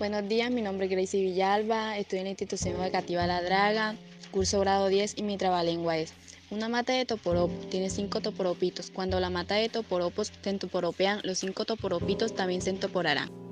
Buenos días, mi nombre es Gracie Villalba, estoy en la institución educativa La Draga, curso grado 10 y mi trabalengua es una mata de toporopos tiene cinco toporopitos. Cuando la mata de toporopos se entoporopean, los cinco toporopitos también se entoporarán.